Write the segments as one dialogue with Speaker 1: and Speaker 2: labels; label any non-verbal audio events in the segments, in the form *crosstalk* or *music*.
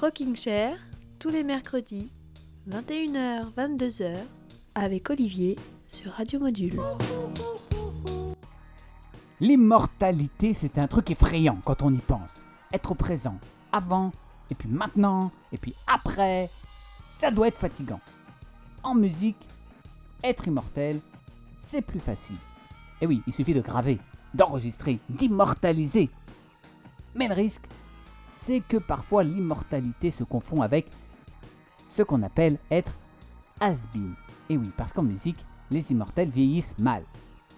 Speaker 1: Rocking Chair, tous les mercredis, 21h, 22h, avec Olivier sur Radio Module.
Speaker 2: L'immortalité, c'est un truc effrayant quand on y pense. Être présent avant, et puis maintenant, et puis après, ça doit être fatigant. En musique, être immortel, c'est plus facile. Et oui, il suffit de graver, d'enregistrer, d'immortaliser. Mais le risque, c'est que parfois l'immortalité se confond avec ce qu'on appelle être has-been. Et oui, parce qu'en musique, les immortels vieillissent mal.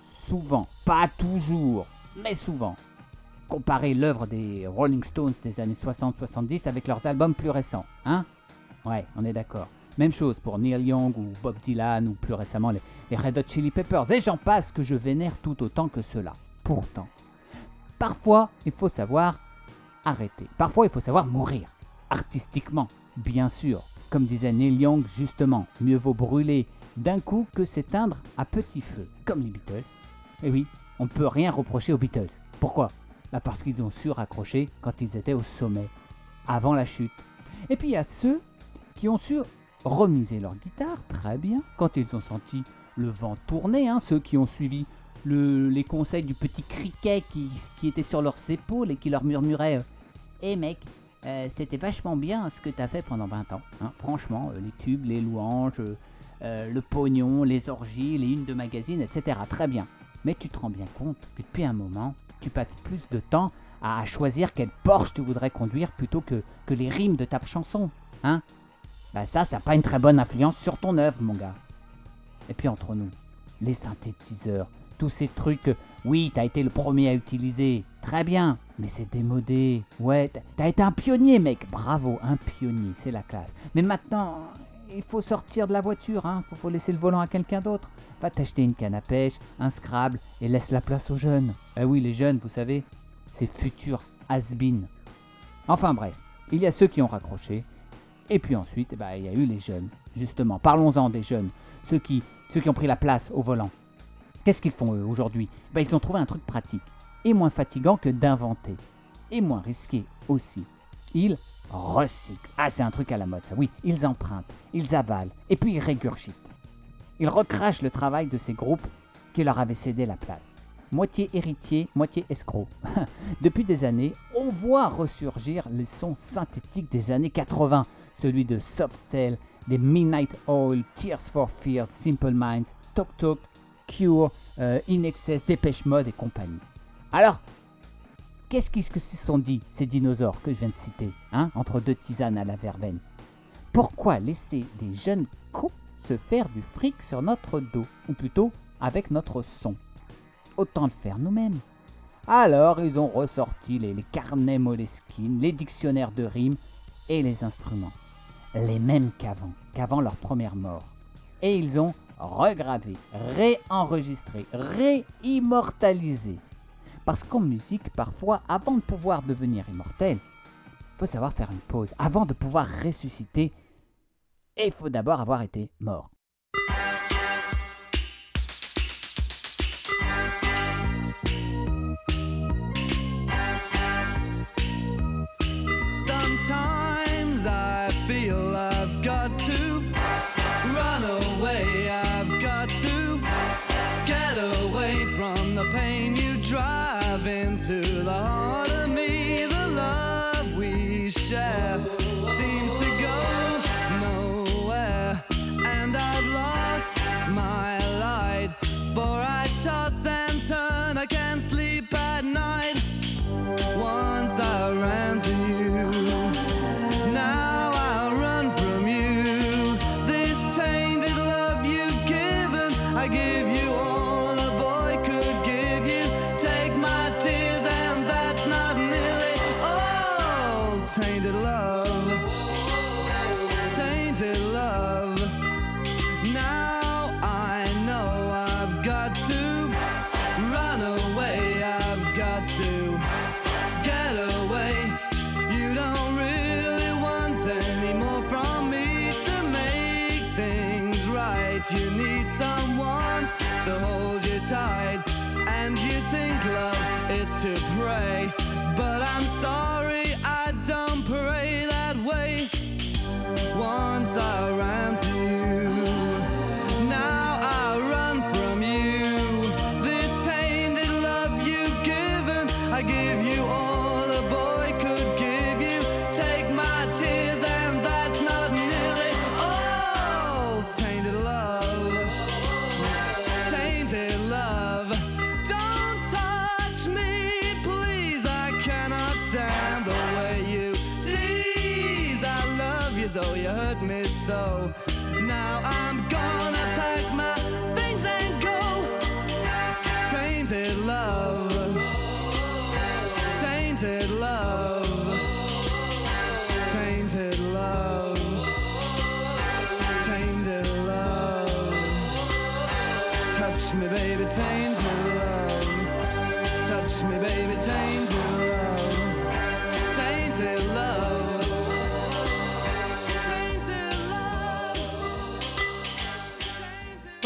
Speaker 2: Souvent, pas toujours, mais souvent. Comparez l'œuvre des Rolling Stones des années 60-70 avec leurs albums plus récents, hein? Ouais, on est d'accord. Même chose pour Neil Young ou Bob Dylan ou plus récemment les, les Red Hot Chili Peppers. Et j'en passe que je vénère tout autant que cela. Pourtant, parfois, il faut savoir arrêter. Parfois, il faut savoir mourir. Artistiquement, bien sûr. Comme disait Neil Young justement, mieux vaut brûler d'un coup que s'éteindre à petit feu, comme les Beatles. Et oui, on ne peut rien reprocher aux Beatles. Pourquoi? Bah Parce qu'ils ont su raccrocher quand ils étaient au sommet, avant la chute. Et puis il y a ceux qui ont su remiser leur guitare très bien quand ils ont senti le vent tourner, hein, ceux qui ont suivi le- les conseils du petit criquet qui, était sur leurs épaules et qui leur murmurait euh, Hé mec, euh, c'était vachement bien ce que t'as fait pendant 20 ans. hein. Franchement, euh, les tubes, les louanges, le pognon, les orgies, les unes de magazines, etc. Très bien. Mais tu te rends bien compte que depuis un moment, tu passes plus de temps à choisir quel Porsche tu voudrais conduire plutôt que, que les rimes de ta chanson. Hein Bah ça, ça n'a pas une très bonne influence sur ton œuvre, mon gars. Et puis entre nous, les synthétiseurs, tous ces trucs oui, t'as été le premier à utiliser, très bien, mais c'est démodé. Ouais, t'as- été un pionnier, mec, bravo, un pionnier, c'est la classe. Mais maintenant, il faut sortir de la voiture, hein, faut, faut laisser le volant à quelqu'un d'autre. Va t'acheter une canne à pêche, un Scrabble, et laisse la place aux jeunes. Ah oui, les jeunes, vous savez, c'est futur has-been. Enfin bref, il y a ceux qui ont raccroché, et puis ensuite, eh ben, il y a eu les jeunes. Justement, parlons-en des jeunes, ceux qui, ceux qui ont pris la place au volant. Qu'est-ce qu'ils font eux aujourd'hui? Ben, Ils ont trouvé un truc pratique, et moins fatigant que d'inventer, et moins risqué aussi. Ils recyclent. Ah, c'est un truc à la mode ça, oui. Ils empruntent, ils avalent, et puis ils régurgitent. Ils recrachent le travail de ces groupes qui leur avaient cédé la place. Moitié héritier, moitié escroc. *laughs* Depuis des années, on voit ressurgir les sons synthétiques des années 80, celui de Soft Cell, des Midnight Oil, Tears for Fears, Simple Minds, Tok Tok, Cure, euh, In Excess, Dépêche Mode et compagnie. Alors, qu'est-ce qu'ils se sont dit, ces dinosaures que je viens de citer, hein, entre deux tisanes à la verveine? Pourquoi laisser des jeunes cons se faire du fric sur notre dos, ou plutôt avec notre son? Autant le faire nous-mêmes. Alors, ils ont ressorti les, carnets Moleskine, les dictionnaires de rimes et les instruments. Les mêmes qu'avant, qu'avant leur première mort. Et ils ont regravé, réenregistré, réimmortalisé. Parce qu'en musique, parfois, avant de pouvoir devenir immortel, faut savoir faire une pause. Avant de pouvoir ressusciter, il faut d'abord avoir été mort.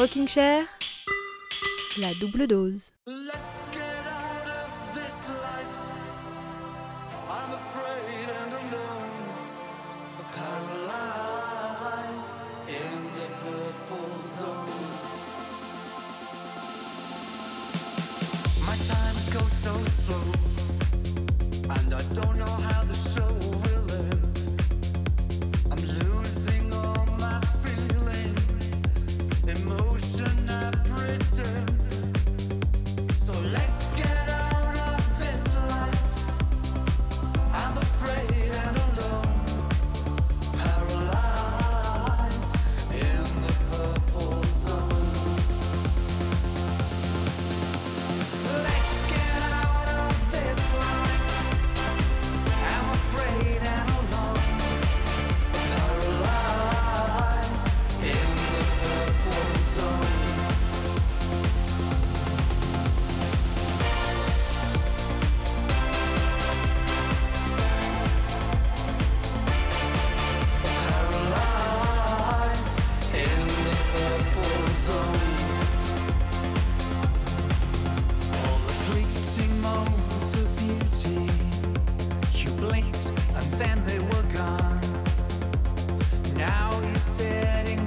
Speaker 3: Rocking Chair, la double dose.
Speaker 4: And then they were gone. Now you're sitting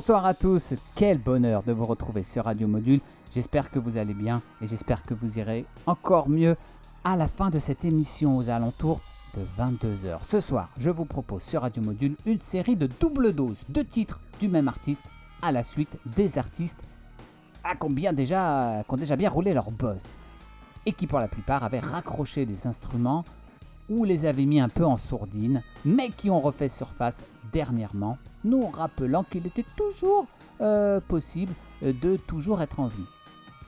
Speaker 2: Bonsoir à tous, quel bonheur de vous retrouver sur Radio Module. J'espère que vous allez bien et j'espère que vous irez encore mieux à la fin de cette émission aux alentours de 22h. Ce soir, je vous propose sur Radio Module une série de double doses de titres du même artiste à la suite des artistes ah, qui, ont bien déjà, qui ont déjà bien roulé leur boss et qui pour la plupart avaient raccroché des instruments ou les avaient mis un peu en sourdine, mais qui ont refait surface dernièrement, nous rappelant qu'il était toujours euh, possible euh, de toujours être en vie.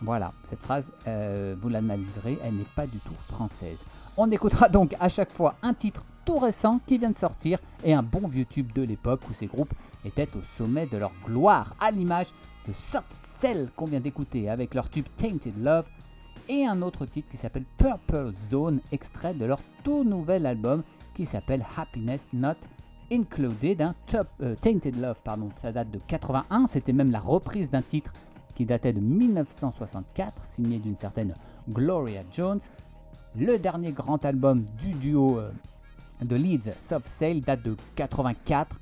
Speaker 2: Voilà, cette phrase, euh, vous l'analyserez, elle n'est pas du tout française. On écoutera donc à chaque fois un titre tout récent qui vient de sortir et un bon vieux tube de l'époque où ces groupes étaient au sommet de leur gloire, à l'image de Soft Cell qu'on vient d'écouter avec leur tube Tainted Love et un autre titre qui s'appelle Purple Zone, extrait de leur tout nouvel album qui s'appelle Happiness Not Included, un top, euh, Tainted Love, pardon, ça date de 81, c'était même la reprise d'un titre qui datait de 1964, signé d'une certaine Gloria Jones. Le dernier grand album du duo euh, de Leeds, Soft Sail, date de 84.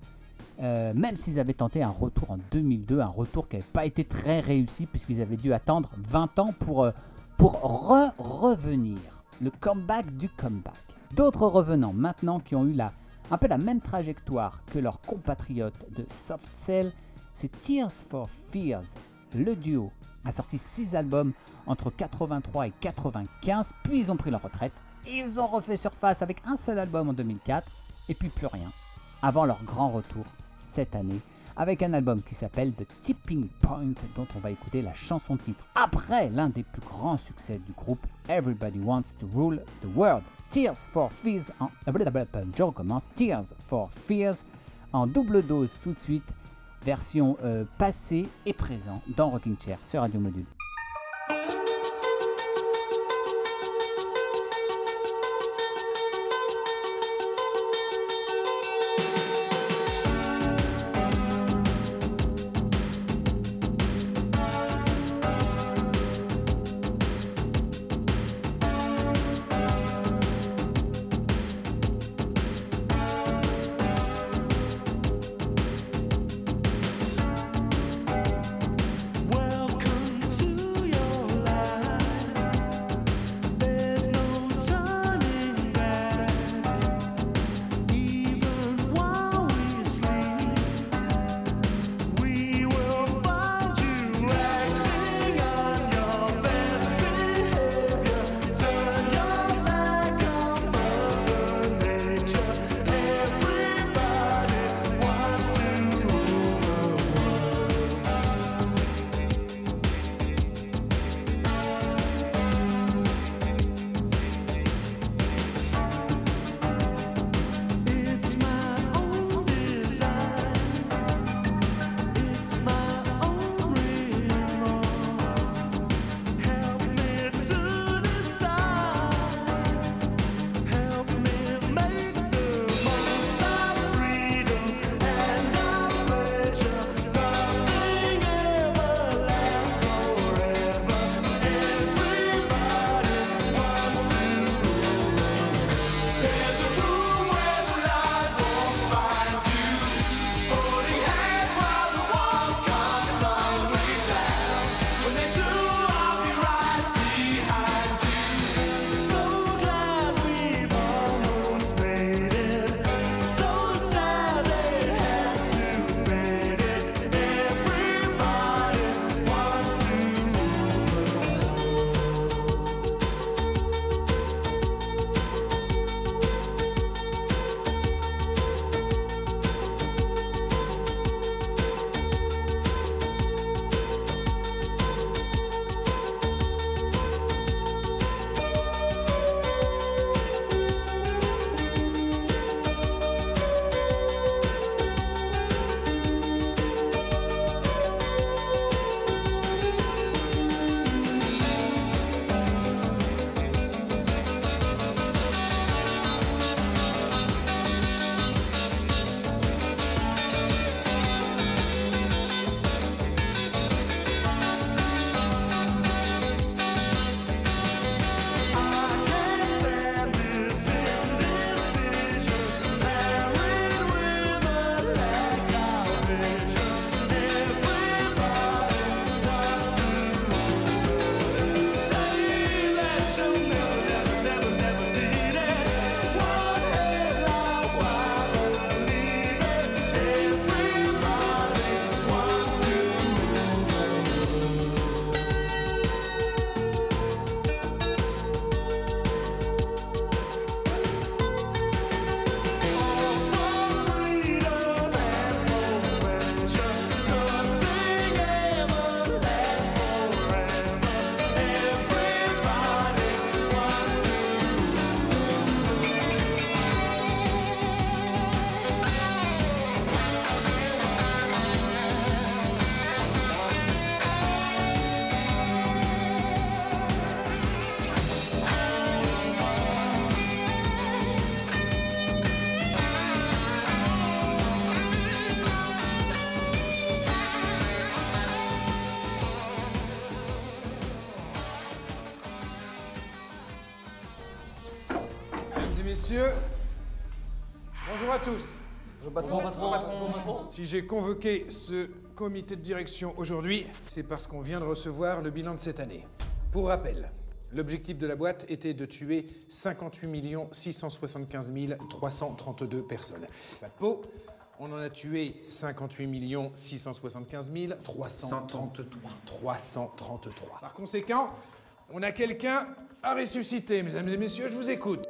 Speaker 4: euh, même s'ils avaient tenté un retour en 2002, un retour qui n'avait pas été très réussi puisqu'ils avaient dû attendre 20 ans pour, pour re-revenir. Le comeback du comeback. D'autres revenants maintenant qui ont eu la, un peu la même trajectoire que leurs compatriotes de Soft Cell, c'est Tears for Fears. Le duo a sorti 6 albums entre 83 et 95, puis ils ont pris leur retraite. Ils ont refait surface avec un seul album en 2004, et puis plus rien, avant leur grand retour cette année, avec un album qui s'appelle The Tipping Point, dont on va écouter la chanson titre, après l'un des plus grands succès du groupe, Everybody Wants to Rule the World. Tears for Fears en... *laughs* Tears for Fears en double dose tout de suite, version euh, passée et présent dans Rocking Chair sur Radio Module. Si j'ai convoqué ce comité de direction aujourd'hui, c'est parce qu'on vient de recevoir le bilan de cette année. Pour rappel, l'objectif de la boîte était de tuer 58 675 332 personnes. Pas de peau, on en a tué 58 675 333. 333. Par conséquent, on a quelqu'un à ressusciter, mesdames et messieurs, je vous écoute.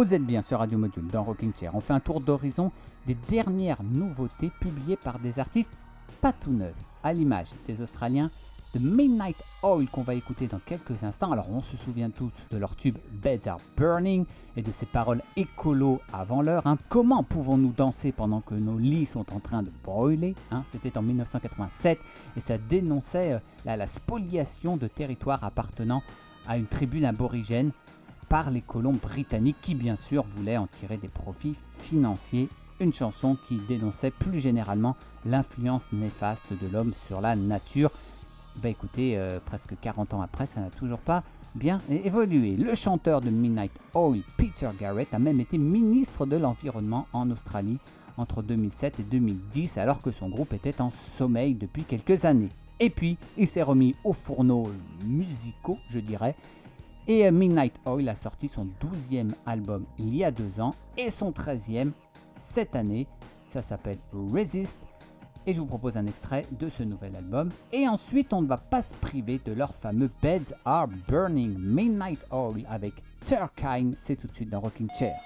Speaker 2: Vous êtes bien sur Radio Module dans Rocking Chair. On fait un tour d'horizon des dernières nouveautés publiées par des artistes pas tout neufs, à l'image des Australiens de Midnight Oil qu'on va écouter dans quelques instants. Alors on se souvient tous de leur tube Beds Are Burning et de ses paroles écolo avant l'heure. hein. Comment pouvons-nous danser pendant que nos lits sont en train de brûler hein? C'était en 1987 et ça dénonçait euh, la, la spoliation de territoires appartenant à une tribu aborigène
Speaker 5: par les colons britanniques qui bien sûr voulaient en tirer des profits financiers. Une chanson qui dénonçait plus généralement l'influence néfaste de l'homme sur la nature. Bah écoutez, euh, presque 40 ans après, ça n'a toujours pas bien évolué. Le chanteur de Midnight Oil, Peter Garrett, a même été ministre de l'Environnement en Australie entre 2007 et 2010, alors que son groupe était en sommeil depuis quelques années. Et puis, il s'est remis aux fourneaux musicaux, je dirais, et euh, Midnight Oil a sorti son 12e album il y a deux ans et son 13e cette année. Ça s'appelle Resist. Et je vous propose un extrait de ce nouvel album. Et ensuite, on ne va pas se priver de leur fameux Beds Are Burning Midnight Oil avec Turkine. C'est tout de suite dans Rocking Chair.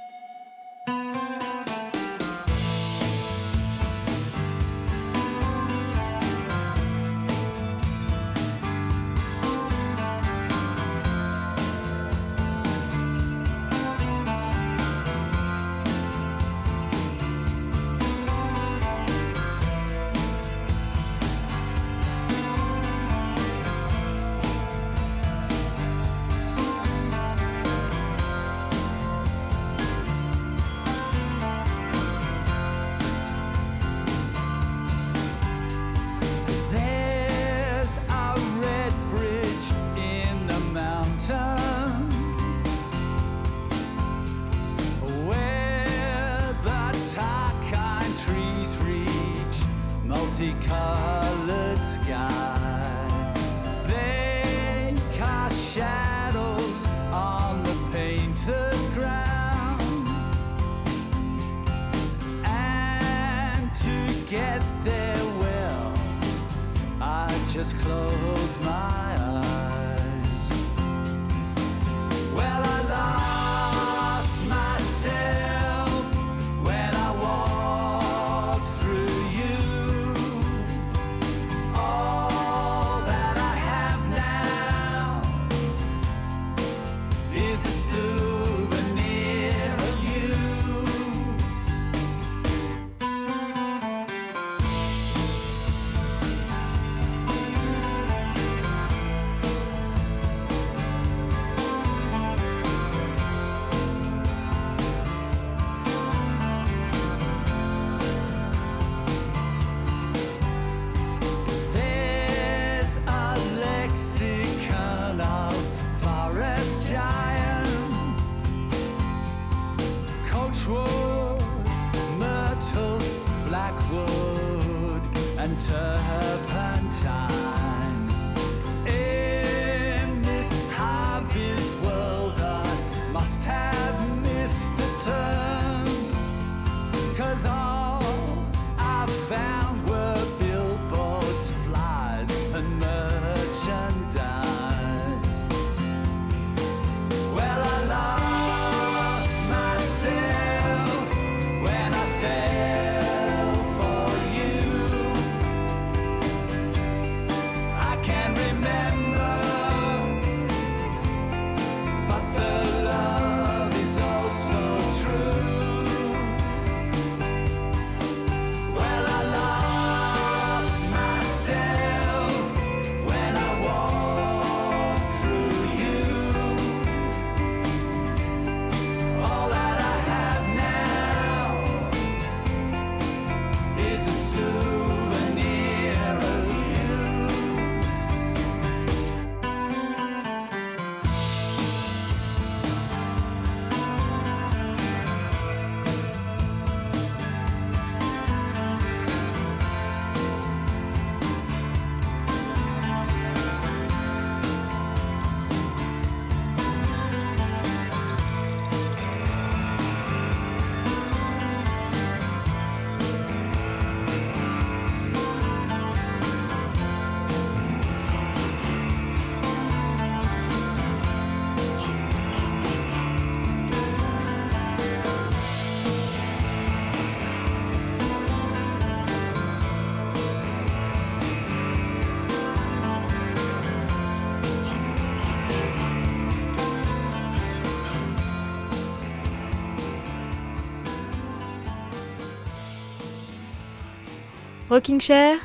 Speaker 1: Rocking Chair,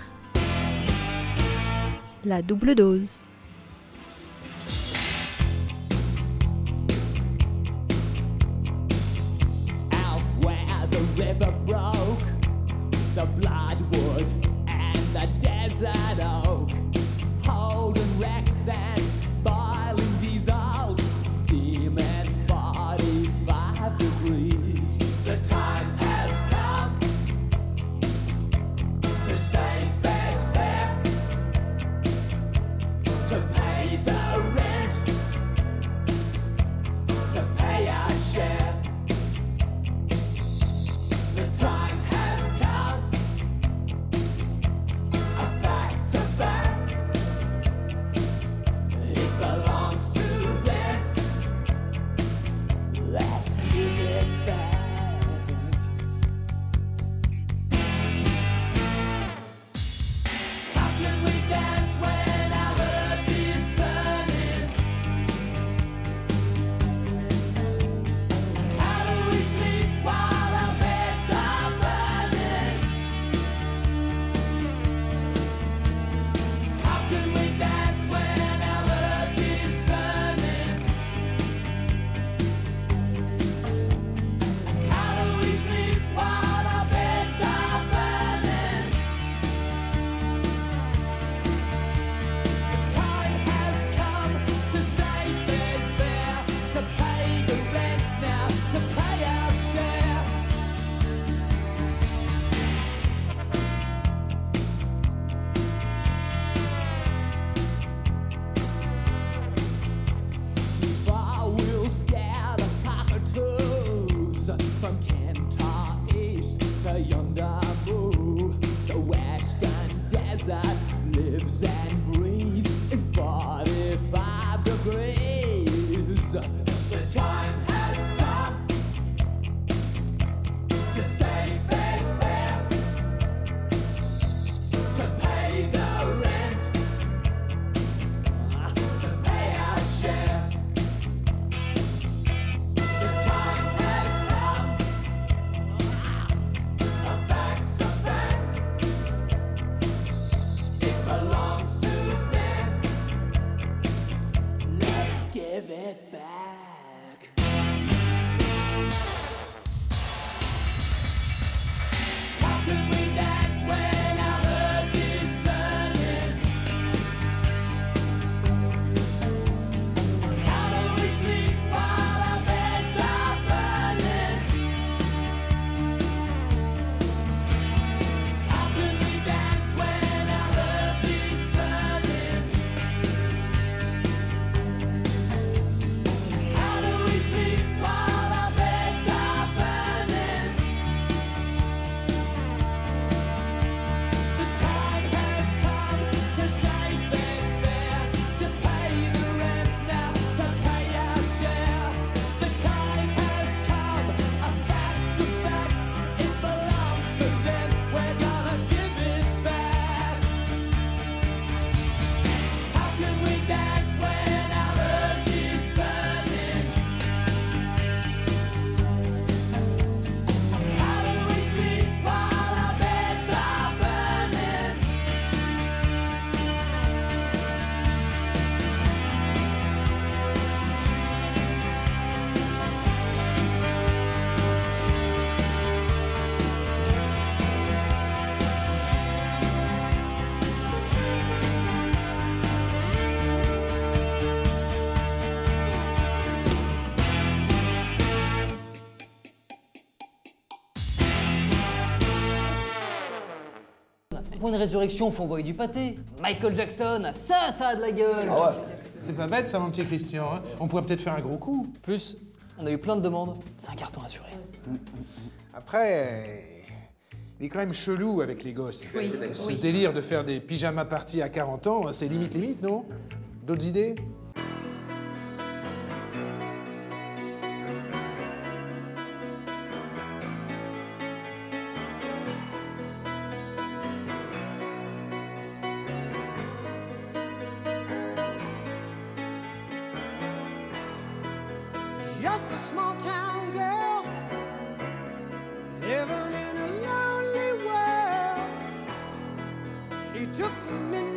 Speaker 1: la double dose.
Speaker 6: Résurrection font envoyer du pâté. Michael Jackson, ça, ça a de la gueule.
Speaker 7: Ah c'est pas bête ça, mon petit Christian. Hein. On pourrait peut-être faire un gros coup.
Speaker 6: Plus, on a eu plein de demandes. C'est un carton assuré.
Speaker 7: Après, il est quand même chelou avec les gosses. Ce délire de faire des pyjamas parties à 40 ans, hein, c'est limite limite, non? D'autres idées?
Speaker 8: just a small town girl living in a lonely world. She took the midnight.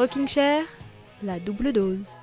Speaker 1: Rocking Chair, la double dose.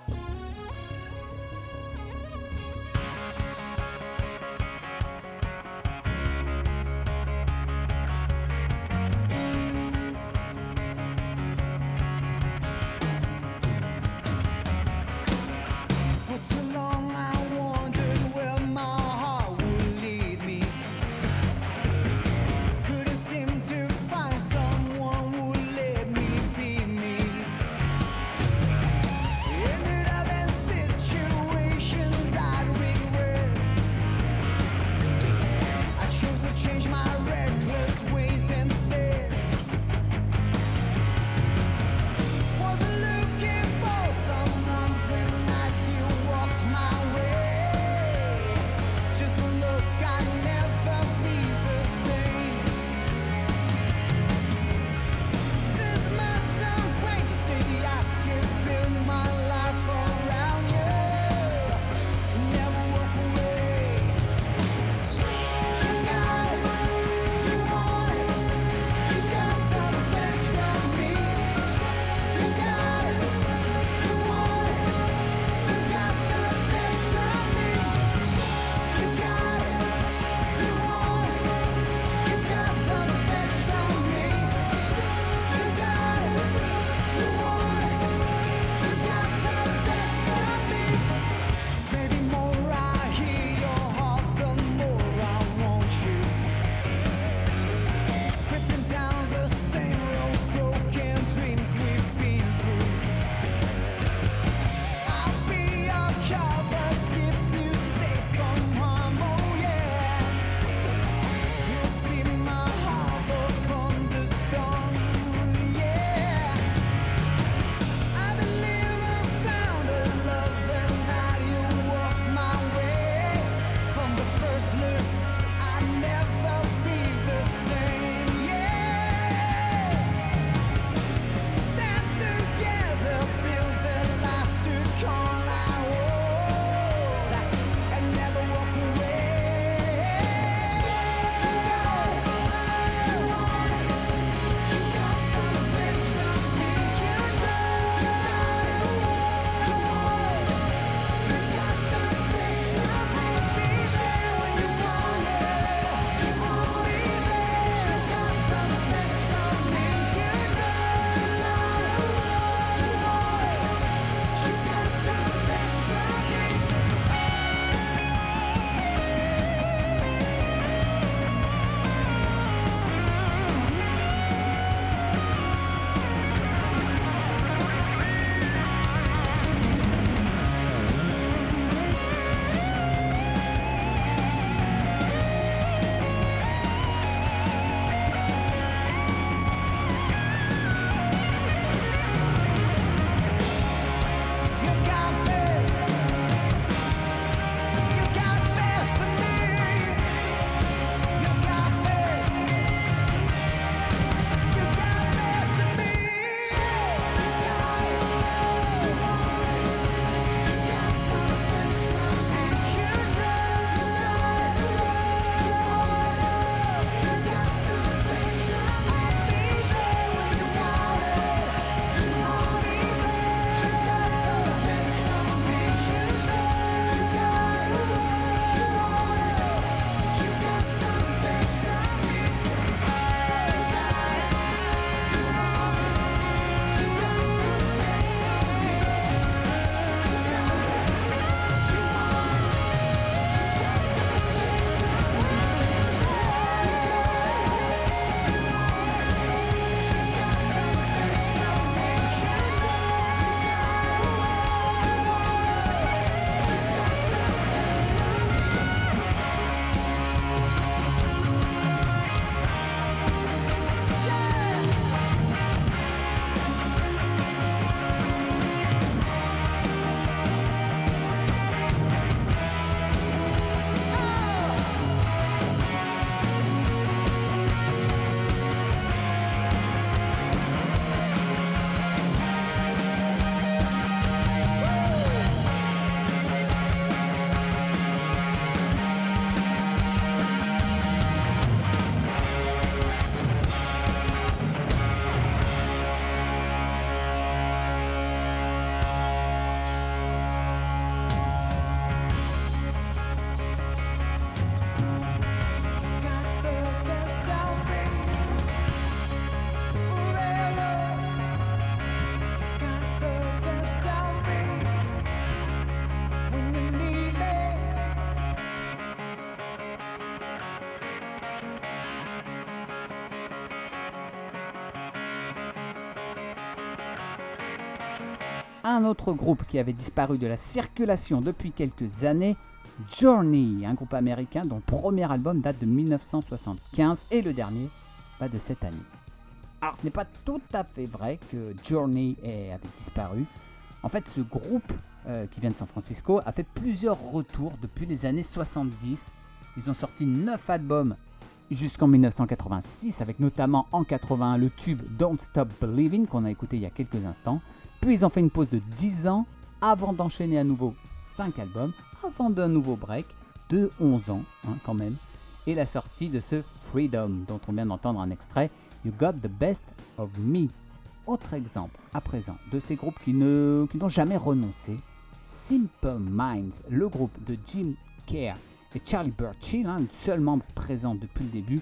Speaker 4: Un autre groupe qui avait disparu de la circulation depuis quelques années, Journey, un groupe américain dont le premier album date de 1975 et le dernier bah, de cette année. Alors ce n'est pas tout à fait vrai que Journey ait- avait disparu. En fait, ce groupe euh, qui vient de San Francisco a fait plusieurs retours depuis les années 70. Ils ont sorti 9 albums jusqu'en 1986, avec notamment en 81 le tube Don't Stop Believing qu'on a écouté il y a quelques instants. Puis ils ont fait une pause de 10 ans avant d'enchaîner à nouveau 5 albums, avant d'un nouveau break de 11 ans hein, quand même, et la sortie de ce Freedom dont on vient d'entendre un extrait, You Got the Best of Me. Autre exemple à présent de ces groupes qui ne- qui n'ont jamais renoncé, Simple Minds, le groupe de Jim Kerr et Charlie Burchill, hein, le seul membre présent depuis le début,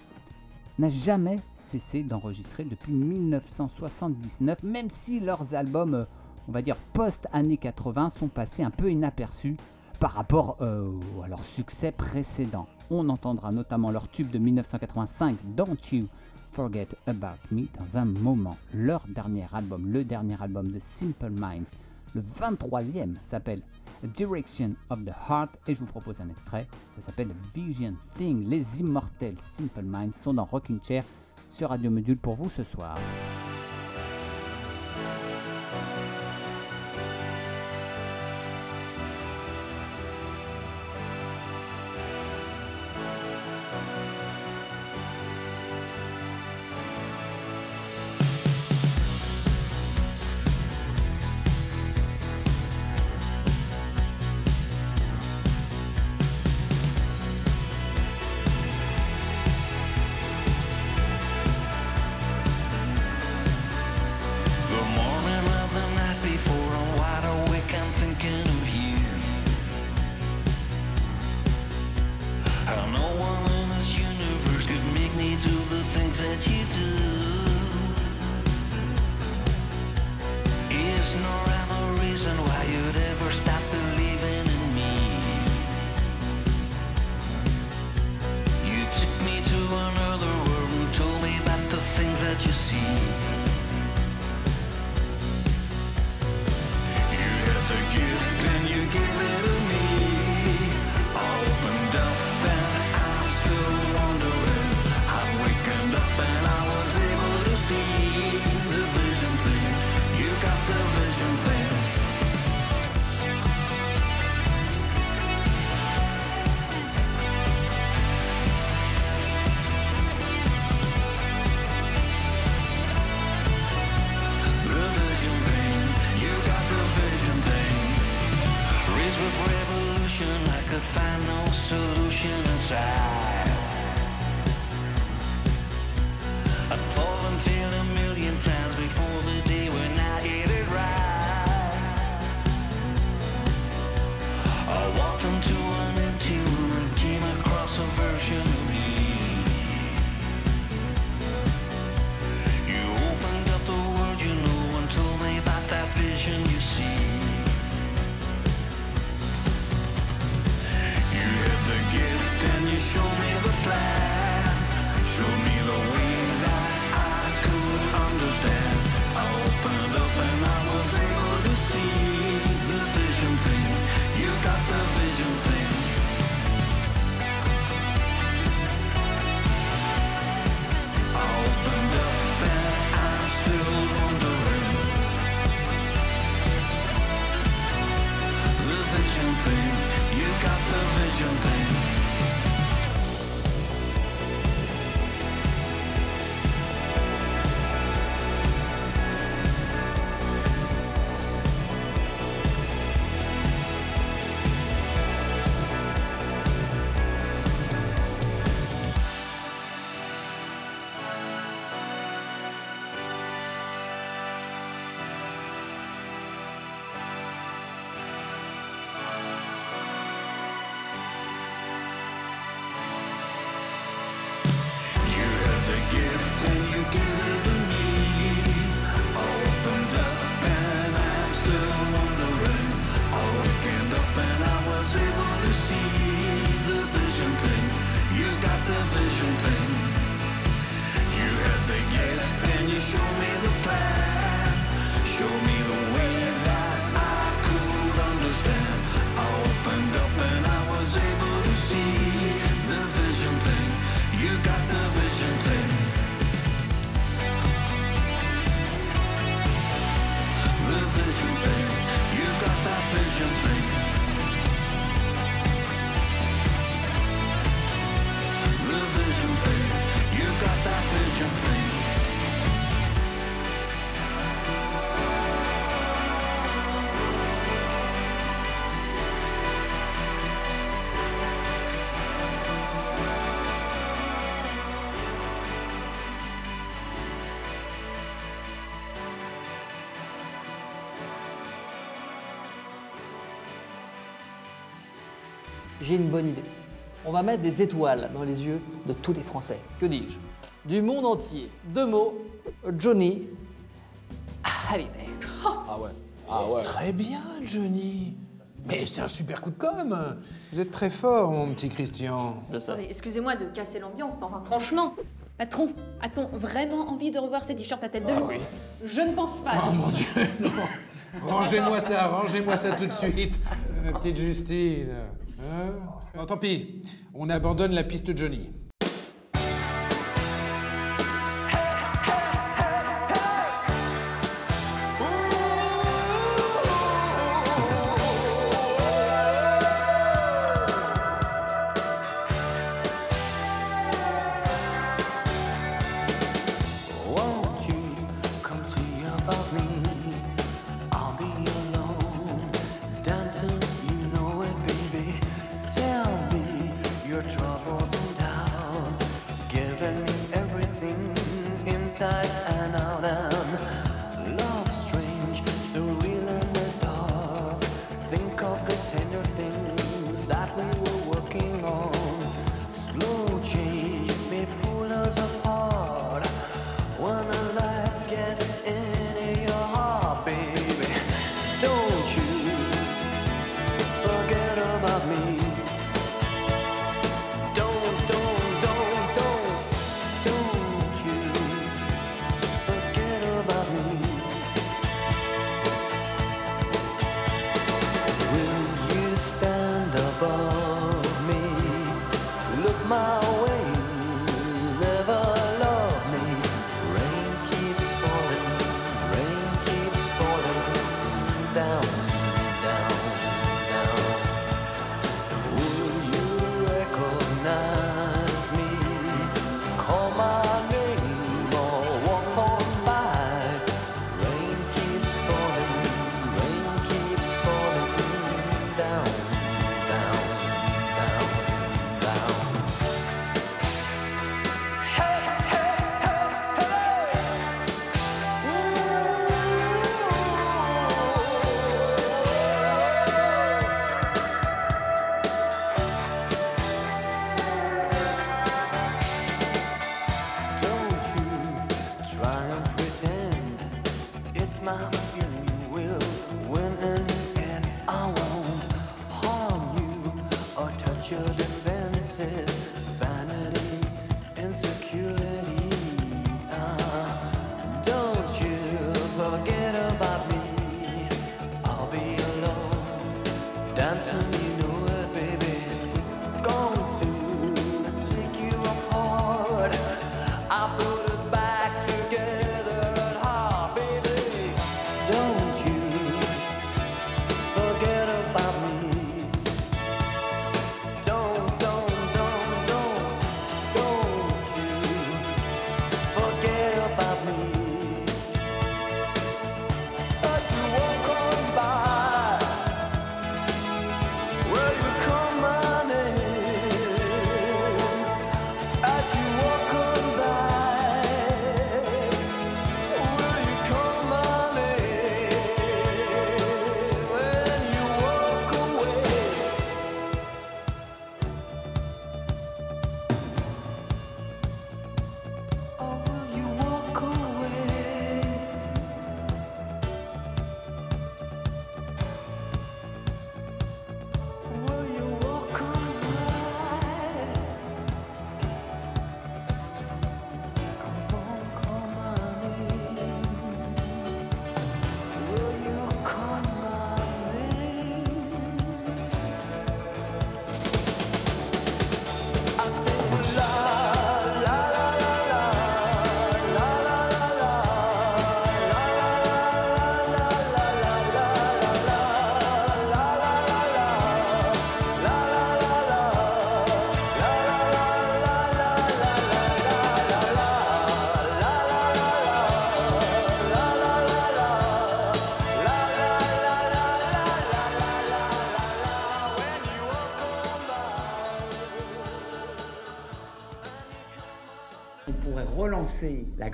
Speaker 4: n'a jamais cessé d'enregistrer depuis 1979, même si leurs albums, euh, on va dire post-années 80, sont passés un peu inaperçus par rapport euh, à leur succès précédent. On entendra notamment leur tube de 1985, Don't You Forget About Me, dans un moment. Leur dernier album, le dernier album de Simple Minds, le 23e, s'appelle Direction of the Heart et je vous propose un extrait. Ça s'appelle Vision Thing. Les immortels Simple Minds sont dans Rocking Chair sur Radio Module pour vous ce soir.
Speaker 8: J'ai une bonne idée. On va mettre des étoiles dans les yeux de tous les Français. Que dis-je? Du monde entier. Deux mots. Johnny Hallyday.
Speaker 9: Ah ouais. Ah ouais. Très bien, Johnny. Mais c'est un super coup de com. Vous êtes très fort, mon petit Christian.
Speaker 8: Je sais.
Speaker 10: Attendez, Excusez-moi de casser l'ambiance, mais enfin, franchement, patron, a-t-on vraiment envie de revoir ces t-shirts à tête de loup? Je ne pense pas.
Speaker 9: Oh mon Dieu, non. Rangez-moi ça, rangez-moi ça tout de suite. Ma petite Justine. Bon, tant pis. On abandonne la piste Johnny.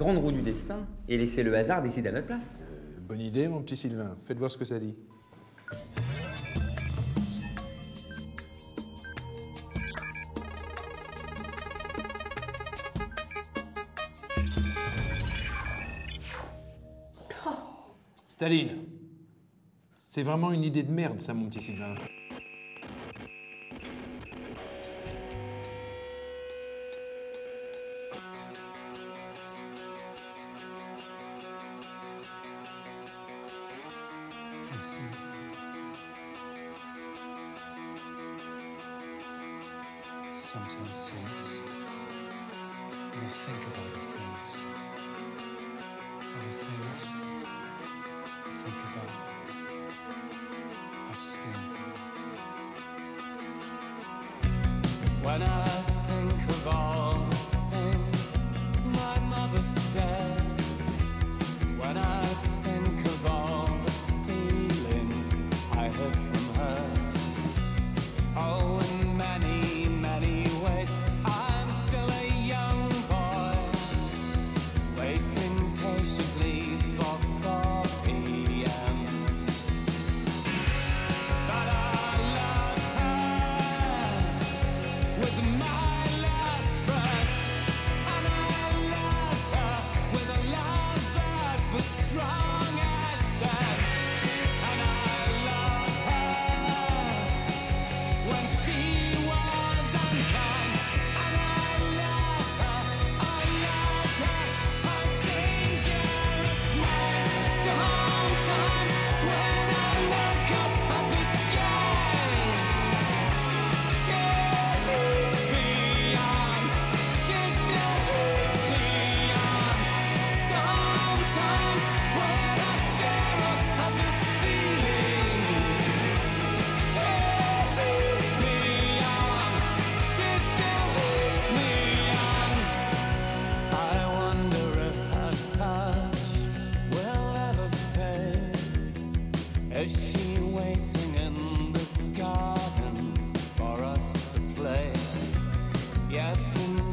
Speaker 11: Grande roue du destin et laisser le hasard décider à notre place.
Speaker 4: Bonne idée, mon petit Sylvain. Faites voir ce que ça dit. Staline. C'est vraiment une idée de merde, ça, mon petit Sylvain.
Speaker 12: Sometimes since, when I think of other things, other things, I think about. Our skin. When I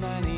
Speaker 12: many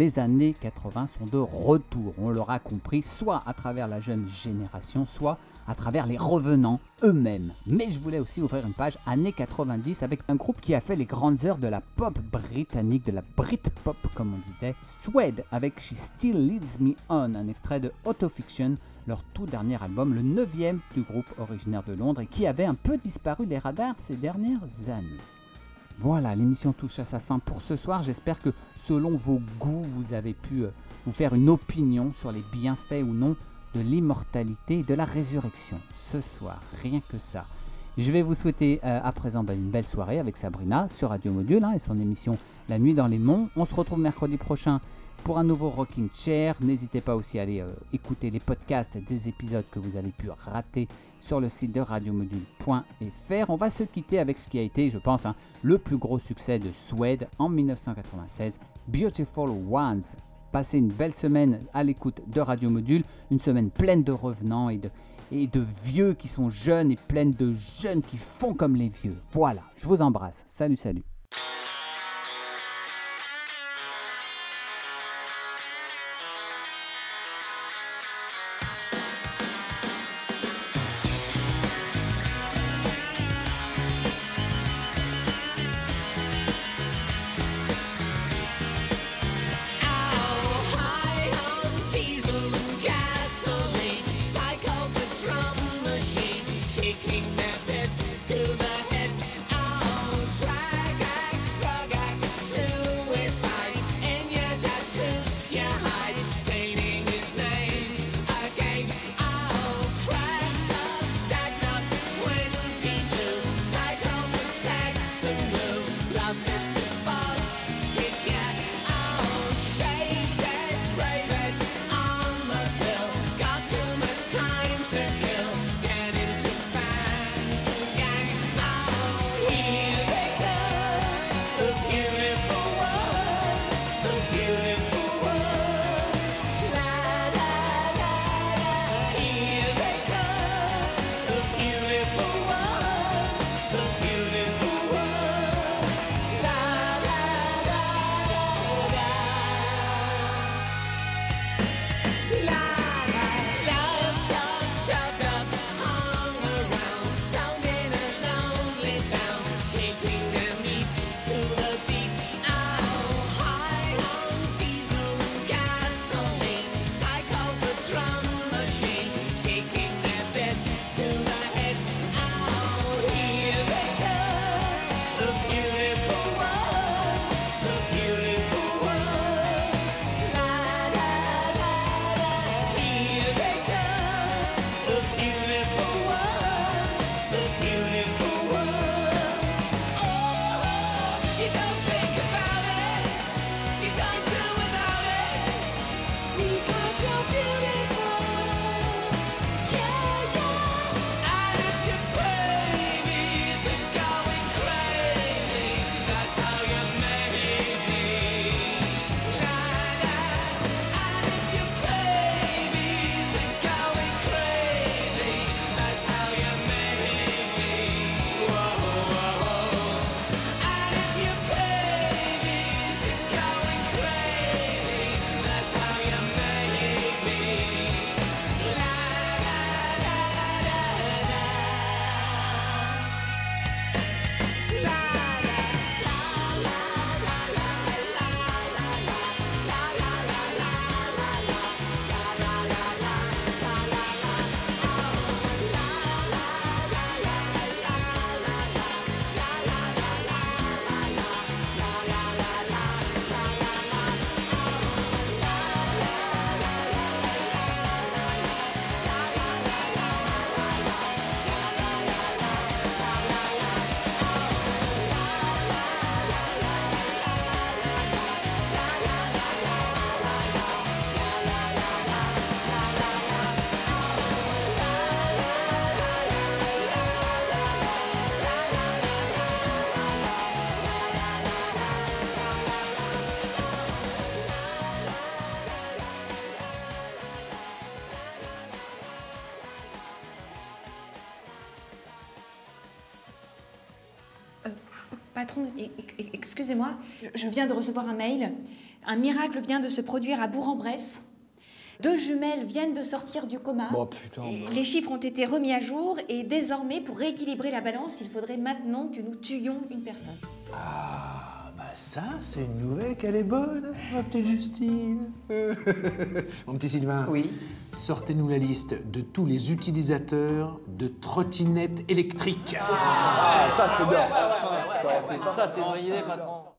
Speaker 2: Les années 80 sont de retour, on l'aura compris, soit à travers la jeune génération, soit à travers les revenants eux-mêmes. Mais je voulais aussi ouvrir une page années 90 avec un groupe qui a fait les grandes heures de la pop britannique, de la Britpop comme on disait, Suede avec She Still Leads Me On, un extrait de Autofiction, leur tout dernier album, le neuvième du groupe originaire de Londres et qui avait un peu disparu des radars ces dernières années.
Speaker 12: Voilà, l'émission touche à sa fin pour ce soir. J'espère que selon vos goûts, vous avez pu euh, vous faire une opinion sur les bienfaits ou non de l'immortalité et de la résurrection. Ce soir, rien que ça. Je vais vous souhaiter euh, à présent bah, une belle soirée avec Sabrina sur Radio Module hein, et son émission La Nuit dans les Monts. On se retrouve mercredi prochain pour un nouveau Rocking Chair. N'hésitez pas aussi à aller euh, écouter les podcasts des épisodes que vous avez pu rater sur le site de radiomodule.fr. On va se quitter avec ce qui a été, je pense, hein, le plus gros succès de Suède en 1996, Beautiful Ones. Passez une belle semaine à l'écoute de Radio Module, une semaine pleine de revenants et de, et de vieux qui sont jeunes et pleine de jeunes qui font comme les vieux. Voilà, je vous embrasse. Salut, salut.
Speaker 10: Excusez-moi, je- viens de recevoir un mail. Un miracle vient de se produire à Bourg-en-Bresse. Deux jumelles viennent de sortir du coma.
Speaker 7: Oh putain.
Speaker 10: Les chiffres ont été remis à jour et désormais, pour rééquilibrer la balance, il faudrait maintenant que nous tuions une personne.
Speaker 7: Ah, bah ça, c'est une nouvelle qu'elle est bonne, ma petite Justine. Mon petit Sylvain.
Speaker 8: Oui.
Speaker 7: Sortez-nous la liste de tous les utilisateurs de trottinettes électriques.
Speaker 8: Ah, ça c'est bien. Ça, c'est une bonne idée, patron.